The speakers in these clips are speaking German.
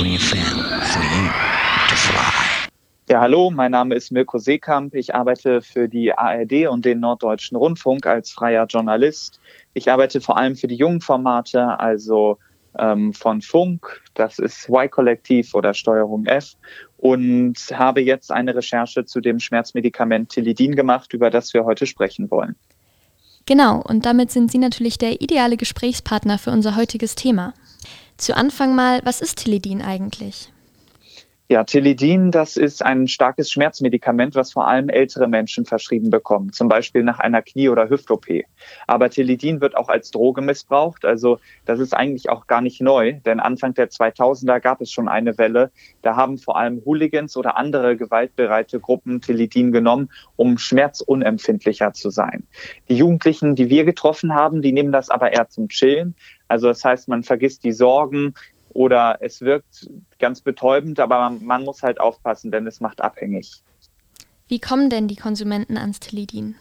free for you to fly. Ja, hallo, mein Name ist Mirko Seekamp. Ich arbeite für die ARD und den Norddeutschen Rundfunk als freier Journalist. Ich arbeite vor allem für die jungen Formate, also ähm, von Funk, das ist Y-Kollektiv oder Steuerung F und habe jetzt eine Recherche zu dem Schmerzmedikament Tilidin gemacht, über das wir heute sprechen wollen. Genau, und damit sind Sie natürlich der ideale Gesprächspartner für unser heutiges Thema. Zu Anfang mal, was ist Tilidin eigentlich? Ja, Tilidin, das ist ein starkes Schmerzmedikament, was vor allem ältere Menschen verschrieben bekommen, zum Beispiel nach einer Knie- oder Hüft-OP. Aber Tilidin wird auch als Droge missbraucht, also das ist eigentlich auch gar nicht neu, denn Anfang der 2000er gab es schon eine Welle. Da haben vor allem Hooligans oder andere gewaltbereite Gruppen Tilidin genommen, um schmerzunempfindlicher zu sein. Die Jugendlichen, die wir getroffen haben, die nehmen das aber eher zum Chillen. Also das heißt, man vergisst die Sorgen, oder es wirkt ganz betäubend, aber man, man, muss halt aufpassen, denn es macht abhängig. Wie kommen denn die Konsumenten ans Tilidin?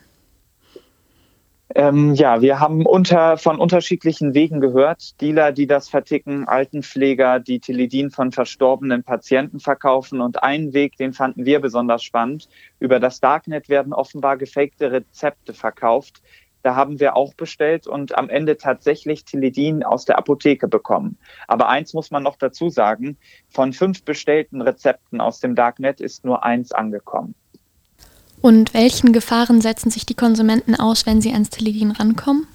Ähm, ja, wir haben unter, von unterschiedlichen Wegen gehört. Dealer, die das verticken, Altenpfleger, die Tilidin von verstorbenen Patienten verkaufen. Und einen Weg, den fanden wir besonders spannend. Über das Darknet werden offenbar gefakte Rezepte verkauft, da haben wir auch bestellt und am Ende tatsächlich Tilidin aus der Apotheke bekommen. Aber eins muss man noch dazu sagen, von fünf bestellten Rezepten aus dem Darknet ist nur eins angekommen. Und welchen Gefahren setzen sich die Konsumenten aus, wenn sie ans Tilidin rankommen?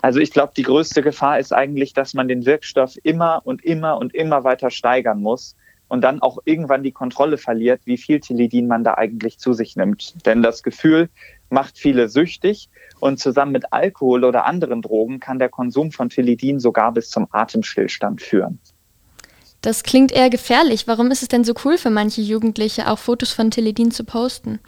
Also ich glaube, die größte Gefahr ist eigentlich, dass man den Wirkstoff immer und immer und immer weiter steigern muss und dann auch irgendwann die Kontrolle verliert, wie viel Tilidin man da eigentlich zu sich nimmt. Denn das Gefühl macht viele süchtig und zusammen mit Alkohol oder anderen Drogen kann der Konsum von Tilidin sogar bis zum Atemstillstand führen. Das klingt eher gefährlich. Warum ist es denn so cool für manche Jugendliche, auch Fotos von Tilidin zu posten?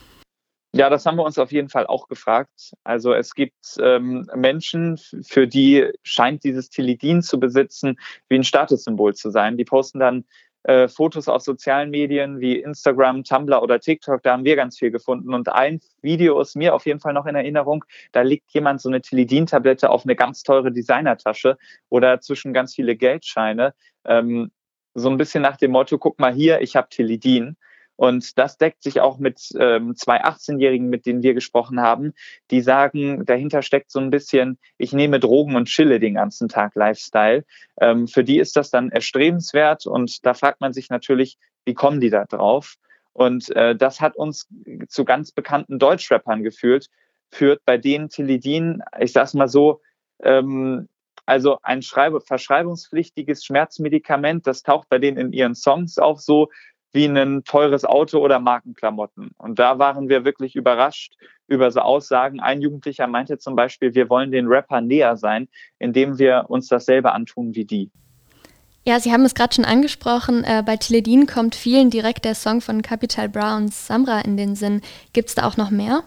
Ja, das haben wir uns auf jeden Fall auch gefragt. Also es gibt ähm, Menschen, für die scheint dieses Tilidin zu besitzen wie ein Statussymbol zu sein. Die posten dann äh, Fotos auf sozialen Medien wie Instagram, Tumblr oder TikTok, da haben wir ganz viel gefunden. Und ein Video ist mir auf jeden Fall noch in Erinnerung. Da legt jemand so eine Tilidin-Tablette auf eine ganz teure Designertasche oder zwischen ganz viele Geldscheine. Ähm, so ein bisschen nach dem Motto, guck mal hier, ich habe Tilidin. Und das deckt sich auch mit ähm, zwei 18-Jährigen, mit denen wir gesprochen haben, die sagen, dahinter steckt so ein bisschen, ich nehme Drogen und chille den ganzen Tag Lifestyle. Ähm, für die ist das dann erstrebenswert und da fragt man sich natürlich, wie kommen die da drauf? Und äh, das hat uns zu ganz bekannten Deutschrappern geführt, führt, bei denen Tilidin, ich sag's mal so, ähm, also ein Schreibe, verschreibungspflichtiges Schmerzmedikament, das taucht bei denen in ihren Songs auf so wie ein teures Auto oder Markenklamotten. Und da waren wir wirklich überrascht über so Aussagen. Ein Jugendlicher meinte zum Beispiel, wir wollen den Rapper näher sein, indem wir uns dasselbe antun wie die. Ja, Sie haben es gerade schon angesprochen. Äh, bei Teledin kommt vielen direkt der Song von Capital Browns Samra in den Sinn. Gibt es da auch noch mehr?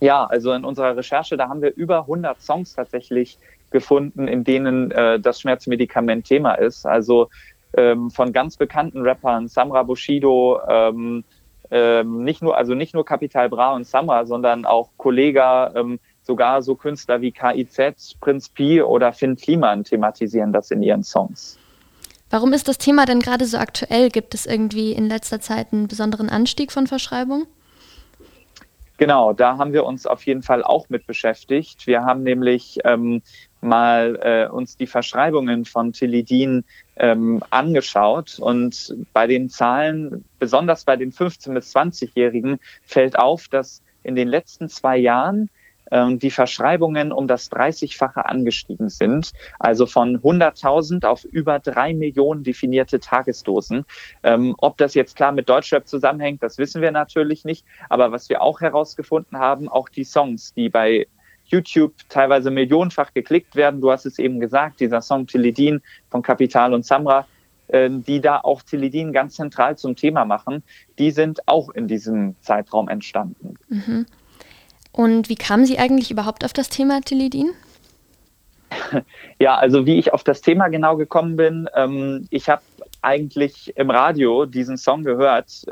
Ja, also in unserer Recherche, da haben wir über 100 Songs tatsächlich gefunden, in denen äh, das Schmerzmedikament Thema ist. Also ähm, von ganz bekannten Rappern, Samra Bushido, ähm, ähm, nicht nur, also nicht nur Capital Bra und Samra, sondern auch Kollega, ähm, sogar so Künstler wie KIZ, Prinz Pi oder Finn Kliman thematisieren das in ihren Songs. Warum ist das Thema denn gerade so aktuell? Gibt es irgendwie in letzter Zeit einen besonderen Anstieg von Verschreibung? Genau, da haben wir uns auf jeden Fall auch mit beschäftigt. Wir haben nämlich ähm, mal äh, uns die Verschreibungen von Tilidin ähm, angeschaut und bei den Zahlen, besonders bei den 15- bis 20-Jährigen, fällt auf, dass in den letzten zwei Jahren ähm, die Verschreibungen um das 30-fache angestiegen sind, also von 100.000 auf über drei Millionen definierte Tagesdosen. Ähm, ob das jetzt klar mit Deutschrap zusammenhängt, das wissen wir natürlich nicht. Aber was wir auch herausgefunden haben, auch die Songs, die bei YouTube teilweise millionenfach geklickt werden. Du hast es eben gesagt, dieser Song Tilidin von Kapital und Samra, äh, die da auch Tilidin ganz zentral zum Thema machen, die sind auch in diesem Zeitraum entstanden. Mhm. Und wie kamen Sie eigentlich überhaupt auf das Thema Tilidin? Ja, also wie ich auf das Thema genau gekommen bin, ähm, ich habe eigentlich im Radio diesen Song gehört.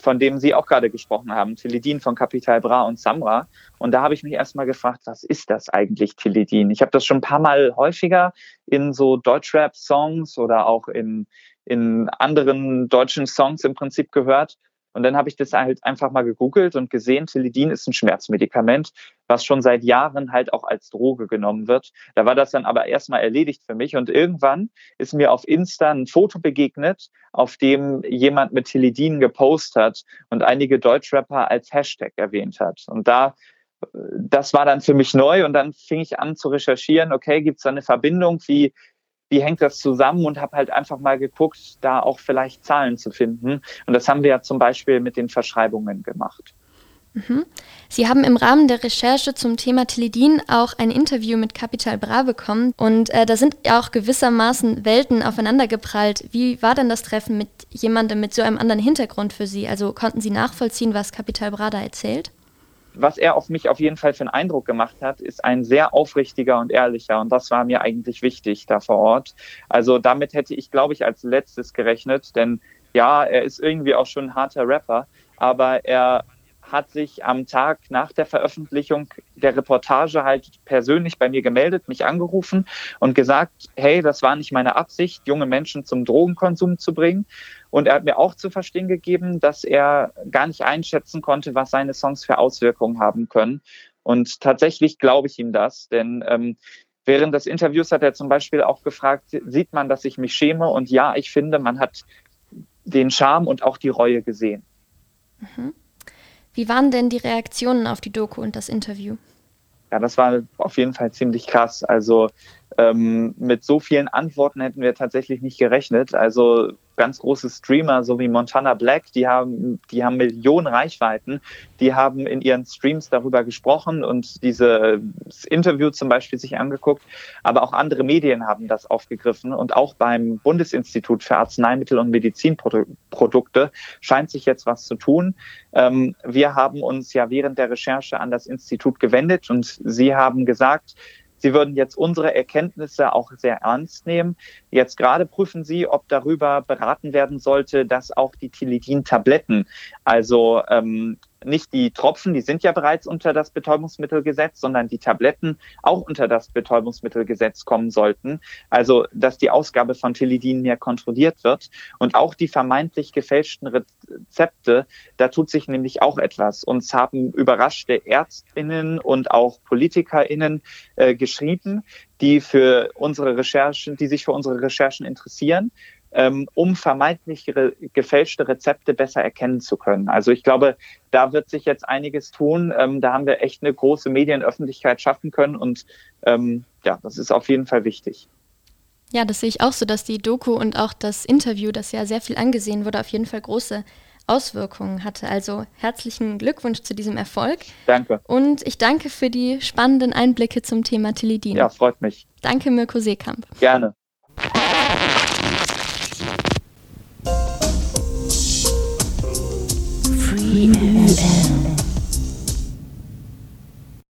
Von dem Sie auch gerade gesprochen haben, Teledin von Capital Bra und Samra. Und da habe ich mich erstmal gefragt, was ist das eigentlich, Teledin? Ich habe das schon ein paar Mal häufiger in so Deutschrap-Songs oder auch in, in anderen deutschen Songs im Prinzip gehört. Und dann habe ich das halt einfach mal gegoogelt und gesehen, Tilidin ist ein Schmerzmedikament, was schon seit Jahren halt auch als Droge genommen wird. Da war das dann aber erstmal erledigt für mich. Und irgendwann ist mir auf Insta ein Foto begegnet, auf dem jemand mit Tilidin gepostet hat und einige Deutschrapper als Hashtag erwähnt hat. Und da das war dann für mich neu und dann fing ich an zu recherchieren, okay, gibt es da eine Verbindung, wie wie hängt das zusammen und habe halt einfach mal geguckt, da auch vielleicht Zahlen zu finden. Und das haben wir ja zum Beispiel mit den Verschreibungen gemacht. Mhm. Sie haben im Rahmen der Recherche zum Thema Teledin auch ein Interview mit Capital Bra bekommen und äh, da sind ja auch gewissermaßen Welten aufeinandergeprallt. Wie war denn das Treffen mit jemandem mit so einem anderen Hintergrund für Sie? Also konnten Sie nachvollziehen, was Capital Bra da erzählt? Was er auf mich auf jeden Fall für einen Eindruck gemacht hat, ist ein sehr aufrichtiger und ehrlicher. Und das war mir eigentlich wichtig da vor Ort. Also damit hätte ich, glaube ich, als letztes gerechnet, denn ja, er ist irgendwie auch schon ein harter Rapper, aber er hat sich am Tag nach der Veröffentlichung der Reportage halt persönlich bei mir gemeldet, mich angerufen und gesagt, hey, das war nicht meine Absicht, junge Menschen zum Drogenkonsum zu bringen. Und er hat mir auch zu verstehen gegeben, dass er gar nicht einschätzen konnte, was seine Songs für Auswirkungen haben können. Und tatsächlich glaube ich ihm das, denn ähm, während des Interviews hat er zum Beispiel auch gefragt, sieht man, dass ich mich schäme? Und ja, ich finde, man hat den Charme und auch die Reue gesehen. Mhm. Wie waren denn die Reaktionen auf die Doku und das Interview? Ja, das war auf jeden Fall ziemlich krass. Also ähm, mit so vielen Antworten hätten wir tatsächlich nicht gerechnet. Also ganz große Streamer, so wie Montana Black, die haben, die haben Millionen Reichweiten, die haben in ihren Streams darüber gesprochen und dieses Interview zum Beispiel sich angeguckt. Aber auch andere Medien haben das aufgegriffen und auch beim Bundesinstitut für Arzneimittel und Medizinprodukte scheint sich jetzt was zu tun. Ähm, wir haben uns ja während der Recherche an das Institut gewendet und sie haben gesagt, Sie würden jetzt unsere Erkenntnisse auch sehr ernst nehmen. Jetzt gerade prüfen Sie, ob darüber beraten werden sollte, dass auch die Tilidin-Tabletten, also ähm, nicht die Tropfen, die sind ja bereits unter das Betäubungsmittelgesetz, sondern die Tabletten auch unter das Betäubungsmittelgesetz kommen sollten. Also, dass die Ausgabe von Tilidin mehr kontrolliert wird. Und auch die vermeintlich gefälschten Rezepte, da tut sich nämlich auch etwas. Uns haben überraschte Ärztinnen und auch PolitikerInnen äh, geschrieben, die für unsere Recherchen, die sich für unsere Recherchen interessieren ähm, um vermeintlich gefälschte Rezepte besser erkennen zu können. Also ich glaube, da wird sich jetzt einiges tun. Ähm, da haben wir echt eine große Medienöffentlichkeit schaffen können und ähm, ja, das ist auf jeden Fall wichtig. Ja, das sehe ich auch so, dass die Doku und auch das Interview, das ja sehr viel angesehen wurde, auf jeden Fall große Auswirkungen hatte. Also herzlichen Glückwunsch zu diesem Erfolg. Danke. Und ich danke für die spannenden Einblicke zum Thema Tilidin. Ja, freut mich. Danke, Mirko Seekamp. Gerne. E-M-M.